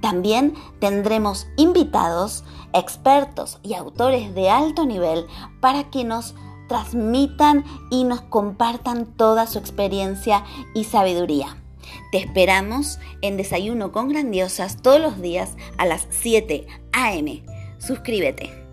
también tendremos invitados, expertos y autores de alto nivel para que nos transmitan y nos compartan toda su experiencia y sabiduría. Te esperamos en Desayuno con Grandiosas todos los días a las 7 a.m. Suscríbete.